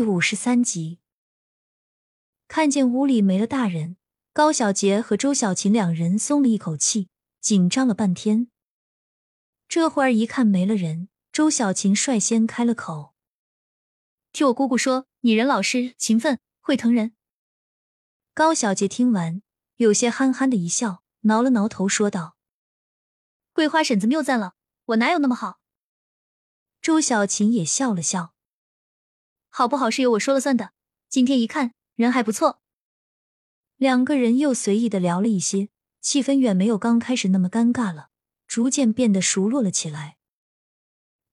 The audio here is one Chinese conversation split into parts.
第五十三集，看见屋里没了大人，高小杰和周小琴两人松了一口气，紧张了半天。这会儿一看没了人，周小琴率先开了口：“听我姑姑说，你人老实、勤奋，会疼人。”高小杰听完，有些憨憨的一笑，挠了挠头，说道：“桂花婶子谬赞了，我哪有那么好？”周小琴也笑了笑。好不好是由我说了算的。今天一看人还不错，两个人又随意的聊了一些，气氛远没有刚开始那么尴尬了，逐渐变得熟络了起来。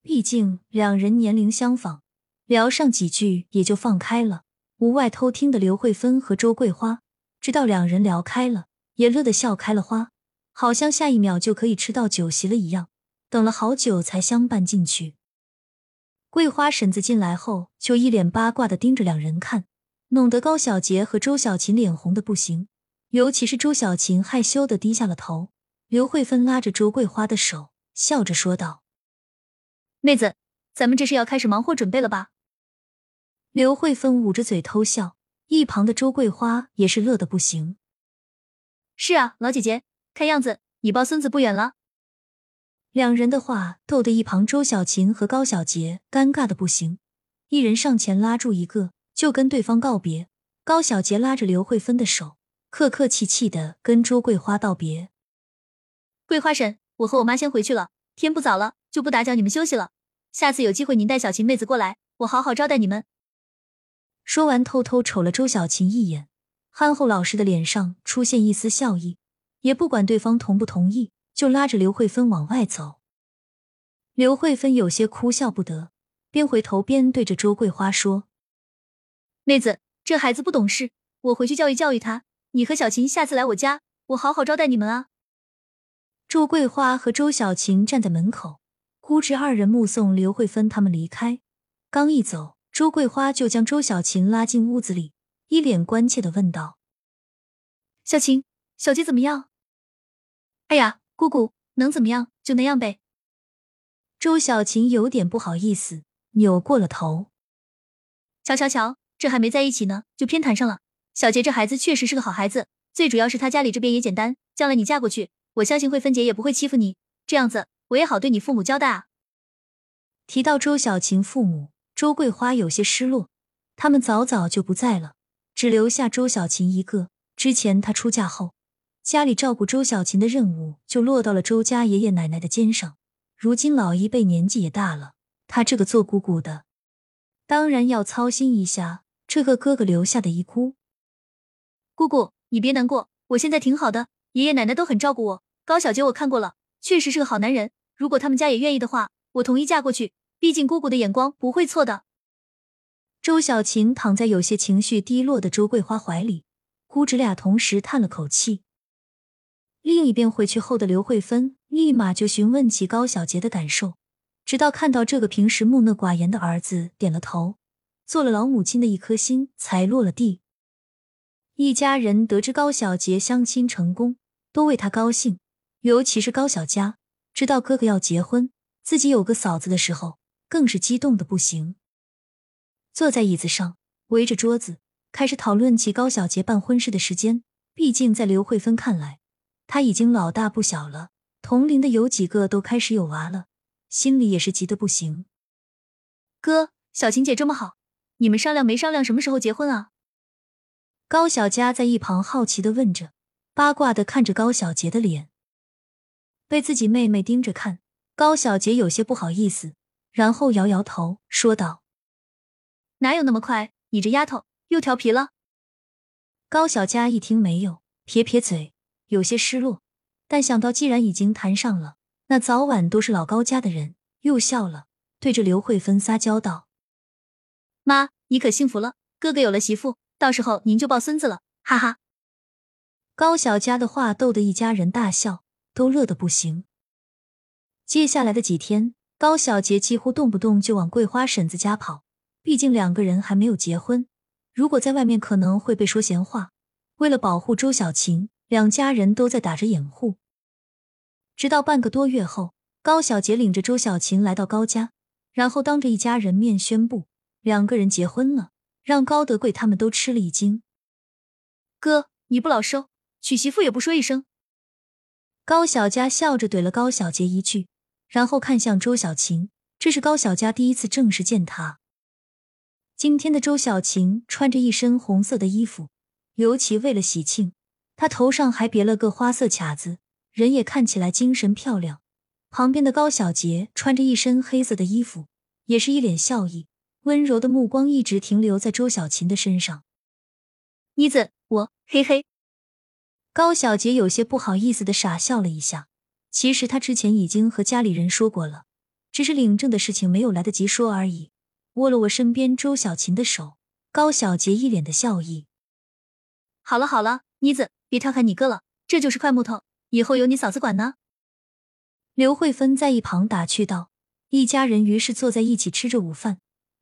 毕竟两人年龄相仿，聊上几句也就放开了。屋外偷听的刘慧芬和周桂花知道两人聊开了，也乐得笑开了花，好像下一秒就可以吃到酒席了一样。等了好久才相伴进去。桂花婶子进来后，就一脸八卦的盯着两人看，弄得高小杰和周小琴脸红的不行。尤其是周小琴害羞的低下了头。刘慧芬拉着周桂花的手，笑着说道：“妹子，咱们这是要开始忙活准备了吧？”刘慧芬捂着嘴偷笑，一旁的周桂花也是乐得不行。“是啊，老姐姐，看样子你抱孙子不远了。”两人的话逗得一旁周小琴和高小杰尴尬的不行，一人上前拉住一个，就跟对方告别。高小杰拉着刘慧芬的手，客客气气的跟周桂花道别：“桂花婶，我和我妈先回去了，天不早了，就不打搅你们休息了。下次有机会您带小琴妹子过来，我好好招待你们。”说完，偷偷瞅了周小琴一眼，憨厚老实的脸上出现一丝笑意，也不管对方同不同意。就拉着刘慧芬往外走，刘慧芬有些哭笑不得，边回头边对着周桂花说：“妹子，这孩子不懂事，我回去教育教育他。你和小琴下次来我家，我好好招待你们啊。”周桂花和周小琴站在门口，姑侄二人目送刘慧芬他们离开。刚一走，周桂花就将周小琴拉进屋子里，一脸关切的问道：“小琴，小杰怎么样？”“哎呀。”姑姑能怎么样就那样呗。周小琴有点不好意思，扭过了头。瞧瞧瞧，这还没在一起呢，就偏谈上了。小杰这孩子确实是个好孩子，最主要是他家里这边也简单，将来你嫁过去，我相信慧芬姐也不会欺负你。这样子我也好对你父母交代啊。提到周小琴父母，周桂花有些失落，他们早早就不在了，只留下周小琴一个。之前她出嫁后。家里照顾周小琴的任务就落到了周家爷爷奶奶的肩上。如今老一辈年纪也大了，她这个做姑姑的，当然要操心一下这个哥哥留下的遗孤。姑姑，你别难过，我现在挺好的，爷爷奶奶都很照顾我。高小杰我看过了，确实是个好男人。如果他们家也愿意的话，我同意嫁过去。毕竟姑姑的眼光不会错的。周小琴躺在有些情绪低落的周桂花怀里，姑侄俩同时叹了口气。另一边回去后的刘慧芬立马就询问起高小杰的感受，直到看到这个平时木讷寡言的儿子点了头，做了老母亲的一颗心才落了地。一家人得知高小杰相亲成功，都为他高兴，尤其是高小佳，知道哥哥要结婚，自己有个嫂子的时候，更是激动的不行。坐在椅子上，围着桌子，开始讨论起高小杰办婚事的时间。毕竟在刘慧芬看来，他已经老大不小了，同龄的有几个都开始有娃了，心里也是急得不行。哥，小琴姐这么好，你们商量没商量什么时候结婚啊？高小佳在一旁好奇的问着，八卦的看着高小杰的脸。被自己妹妹盯着看，高小杰有些不好意思，然后摇摇头说道：“哪有那么快？你这丫头又调皮了。”高小佳一听没有，撇撇嘴。有些失落，但想到既然已经谈上了，那早晚都是老高家的人，又笑了，对着刘慧芬撒娇道：“妈，你可幸福了，哥哥有了媳妇，到时候您就抱孙子了，哈哈。”高小佳的话逗得一家人大笑，都乐得不行。接下来的几天，高小杰几乎动不动就往桂花婶子家跑，毕竟两个人还没有结婚，如果在外面可能会被说闲话。为了保护周小琴。两家人都在打着掩护，直到半个多月后，高小杰领着周小琴来到高家，然后当着一家人面宣布两个人结婚了，让高德贵他们都吃了一惊。哥，你不老收，娶媳妇也不说一声。高小佳笑着怼了高小杰一句，然后看向周小琴。这是高小佳第一次正式见他。今天的周小晴穿着一身红色的衣服，尤其为了喜庆，他头上还别了个花色卡子，人也看起来精神漂亮。旁边的高小杰穿着一身黑色的衣服，也是一脸笑意，温柔的目光一直停留在周小琴的身上。妮子，我嘿嘿。高小杰有些不好意思的傻笑了一下。其实他之前已经和家里人说过了，只是领证的事情没有来得及说而已。握了握身边周小琴的手，高小杰一脸的笑意。好了好了，妮子，别调侃你哥了，这就是块木头，以后由你嫂子管呢。刘慧芬在一旁打趣道。一家人于是坐在一起吃着午饭。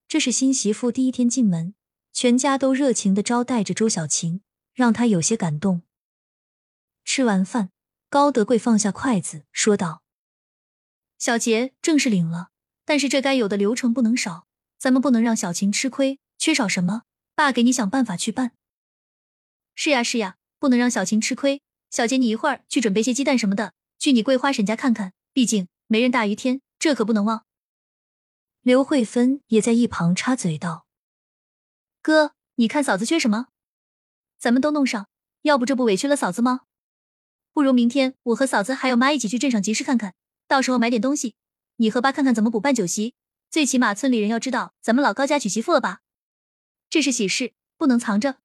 这是新媳妇第一天进门，全家都热情的招待着周小琴，让她有些感动。吃完饭，高德贵放下筷子说道：“小杰，正式领了，但是这该有的流程不能少。”咱们不能让小琴吃亏，缺少什么，爸给你想办法去办。是呀是呀，不能让小晴吃亏。小杰，你一会儿去准备些鸡蛋什么的，去你桂花婶家看看，毕竟媒人大于天，这可不能忘。刘慧芬也在一旁插嘴道：“哥，你看嫂子缺什么，咱们都弄上，要不这不委屈了嫂子吗？不如明天我和嫂子还有妈一起去镇上集市看看，到时候买点东西，你和爸看看怎么补办酒席。”最起码村里人要知道咱们老高家娶媳妇了吧？这是喜事，不能藏着。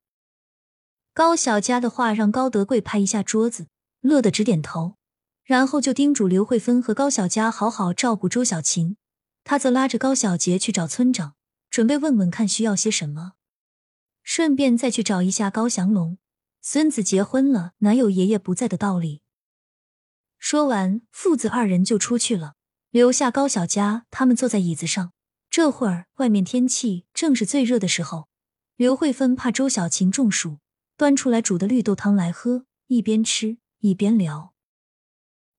高小佳的话让高德贵拍一下桌子，乐得直点头，然后就叮嘱刘慧芬和高小佳好好照顾周小琴。他则拉着高小杰去找村长，准备问问看需要些什么，顺便再去找一下高祥龙。孙子结婚了，哪有爷爷不在的道理？说完，父子二人就出去了。留下高小佳他们坐在椅子上。这会儿外面天气正是最热的时候，刘慧芬怕周小琴中暑，端出来煮的绿豆汤来喝，一边吃一边聊。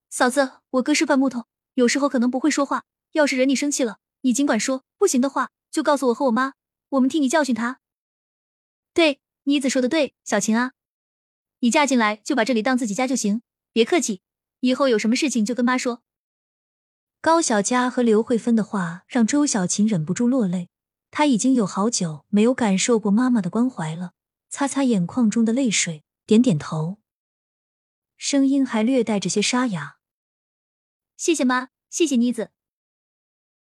嫂子，我哥是块木头，有时候可能不会说话。要是惹你生气了，你尽管说，不行的话就告诉我和我妈，我们替你教训他。对，妮子说的对，小琴啊，你嫁进来就把这里当自己家就行，别客气，以后有什么事情就跟妈说。高小佳和刘慧芬的话让周小琴忍不住落泪，她已经有好久没有感受过妈妈的关怀了。擦擦眼眶中的泪水，点点头，声音还略带着些沙哑：“谢谢妈，谢谢妮子。”